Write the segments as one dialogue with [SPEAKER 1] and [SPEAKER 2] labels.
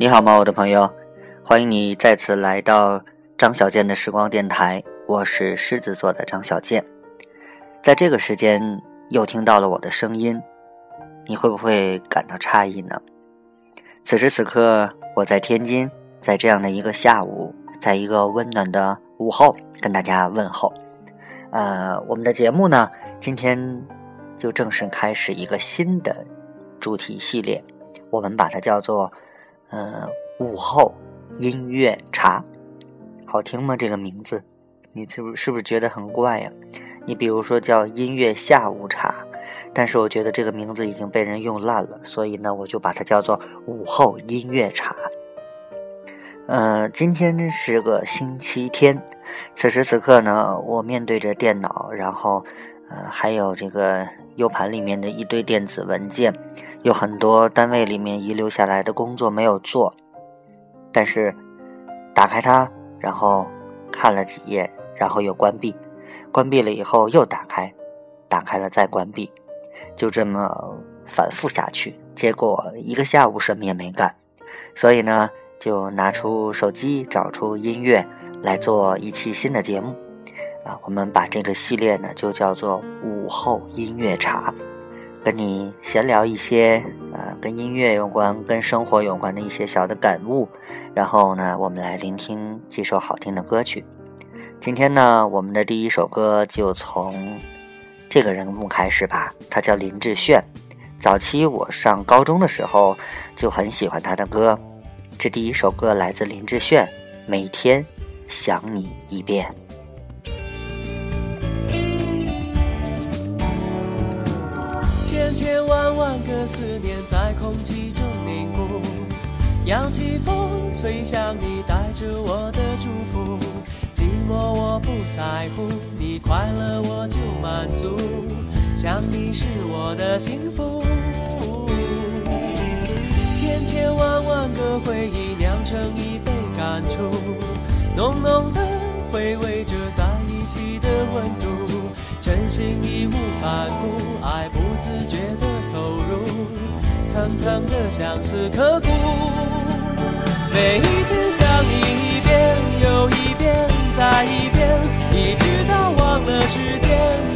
[SPEAKER 1] 你好吗，我的朋友？欢迎你再次来到张小健的时光电台，我是狮子座的张小健。在这个时间又听到了我的声音，你会不会感到诧异呢？此时此刻，我在天津，在这样的一个下午，在一个温暖的午后，跟大家问候。呃，我们的节目呢，今天就正式开始一个新的主题系列，我们把它叫做。呃，午后音乐茶，好听吗？这个名字，你是不是不是觉得很怪呀？你比如说叫音乐下午茶，但是我觉得这个名字已经被人用烂了，所以呢，我就把它叫做午后音乐茶。呃，今天是个星期天，此时此刻呢，我面对着电脑，然后呃，还有这个 U 盘里面的一堆电子文件。有很多单位里面遗留下来的工作没有做，但是打开它，然后看了几页，然后又关闭，关闭了以后又打开，打开了再关闭，就这么反复下去。结果一个下午什么也没干，所以呢，就拿出手机找出音乐来做一期新的节目。啊，我们把这个系列呢就叫做午后音乐茶。跟你闲聊一些呃跟音乐有关、跟生活有关的一些小的感悟，然后呢，我们来聆听几首好听的歌曲。今天呢，我们的第一首歌就从这个人物开始吧，他叫林志炫。早期我上高中的时候就很喜欢他的歌，这第一首歌来自林志炫，《每天想你一遍》。
[SPEAKER 2] 千千万万个思念在空气中凝固，扬起风吹向你，带着我的祝福。寂寞我不在乎，你快乐我就满足。想你是我的幸福。千千万万个回忆酿成一杯感触，浓浓的回味着在一起的温度。真心义无反顾，爱不自觉的投入，层层的相思刻骨。每一天想你一遍又一遍再一遍，一直到忘了时间。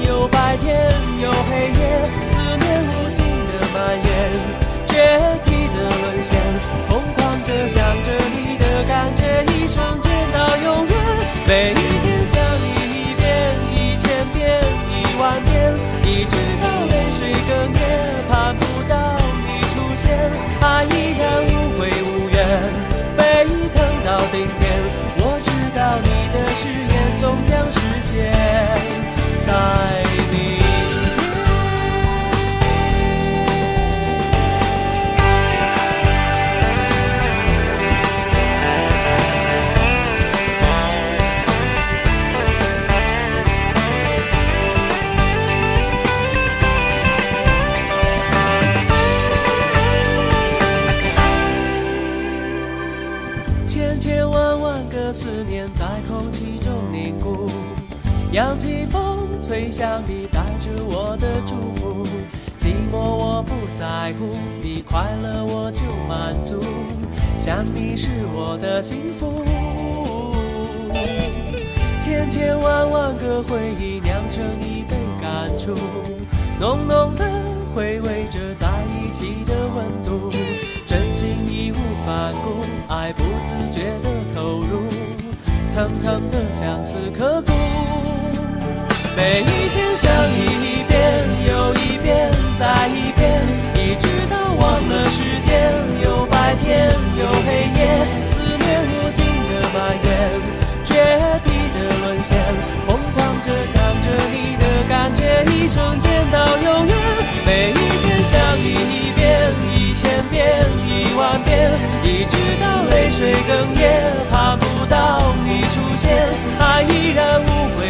[SPEAKER 2] 有白天有黑夜，思念无尽的蔓延，决堤的沦陷，疯狂着想着你的感觉，一瞬间到永远。每一扬起风，吹向你，带着我的祝福。寂寞我不在乎，你快乐我就满足。想你是我的幸福。千千万万个回忆酿成一杯感触，浓浓的回味着在一起的温度。真心义无反顾，爱不自觉的投入，层层的相思刻骨。每一天想你一遍又一遍。再一遍，一直到忘了时间。有白天有黑夜，思念无尽的蔓延，决堤的沦陷，疯狂着想着你的感觉，一瞬间到永远。每一天想你一遍。一千遍。一万遍，一直到泪水哽咽，盼不到你出现，爱依然无悔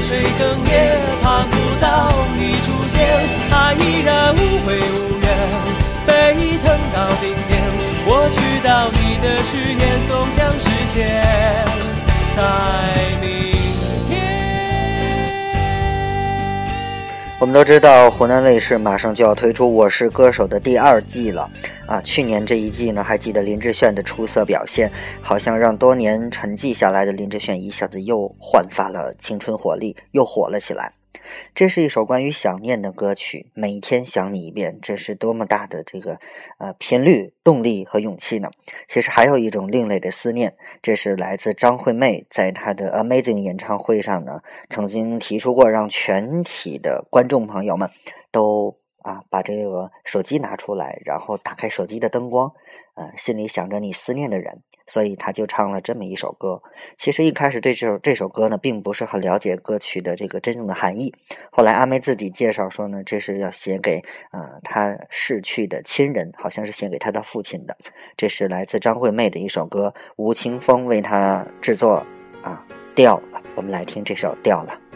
[SPEAKER 2] 水哽咽盼不到你出现，爱依然无悔无怨，沸腾到顶点。我知道你的誓言终将实现，在明
[SPEAKER 1] 我们都知道，湖南卫视马上就要推出《我是歌手》的第二季了。啊，去年这一季呢，还记得林志炫的出色表现，好像让多年沉寂下来的林志炫一下子又焕发了青春活力，又火了起来。这是一首关于想念的歌曲，每天想你一遍，这是多么大的这个呃频率、动力和勇气呢？其实还有一种另类的思念，这是来自张惠妹在她的 Amazing 演唱会上呢，曾经提出过，让全体的观众朋友们都啊把这个手机拿出来，然后打开手机的灯光，呃，心里想着你思念的人。所以他就唱了这么一首歌。其实一开始对这首这首歌呢，并不是很了解歌曲的这个真正的含义。后来阿妹自己介绍说呢，这是要写给呃她逝去的亲人，好像是写给她的父亲的。这是来自张惠妹的一首歌，吴青峰为她制作啊，掉了。我们来听这首掉了。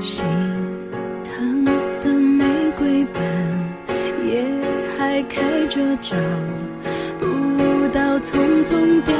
[SPEAKER 3] 心疼的玫瑰般，也还开着，找不到，匆匆凋。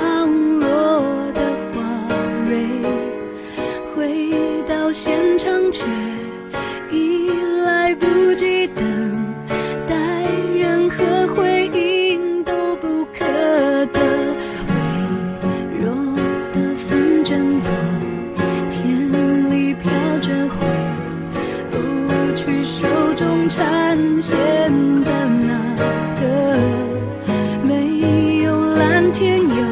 [SPEAKER 3] 天有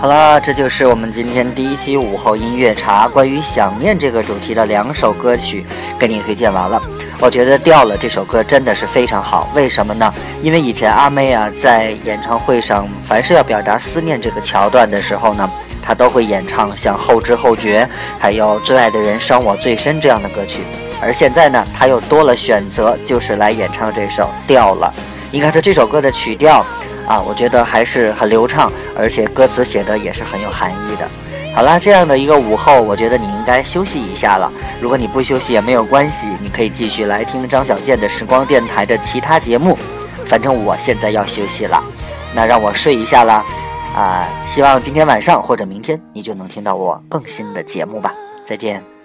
[SPEAKER 1] 好了，这就是我们今天第一期午后音乐茶关于想念这个主题的两首歌曲，给你推荐完了。我觉得掉了这首歌真的是非常好，为什么呢？因为以前阿妹啊在演唱会上，凡是要表达思念这个桥段的时候呢，她都会演唱像后知后觉，还有最爱的人伤我最深这样的歌曲。而现在呢，她又多了选择，就是来演唱这首掉了。应该说这首歌的曲调。啊，我觉得还是很流畅，而且歌词写的也是很有含义的。好啦，这样的一个午后，我觉得你应该休息一下了。如果你不休息也没有关系，你可以继续来听张小健的时光电台的其他节目。反正我现在要休息了，那让我睡一下啦。啊，希望今天晚上或者明天你就能听到我更新的节目吧。再见。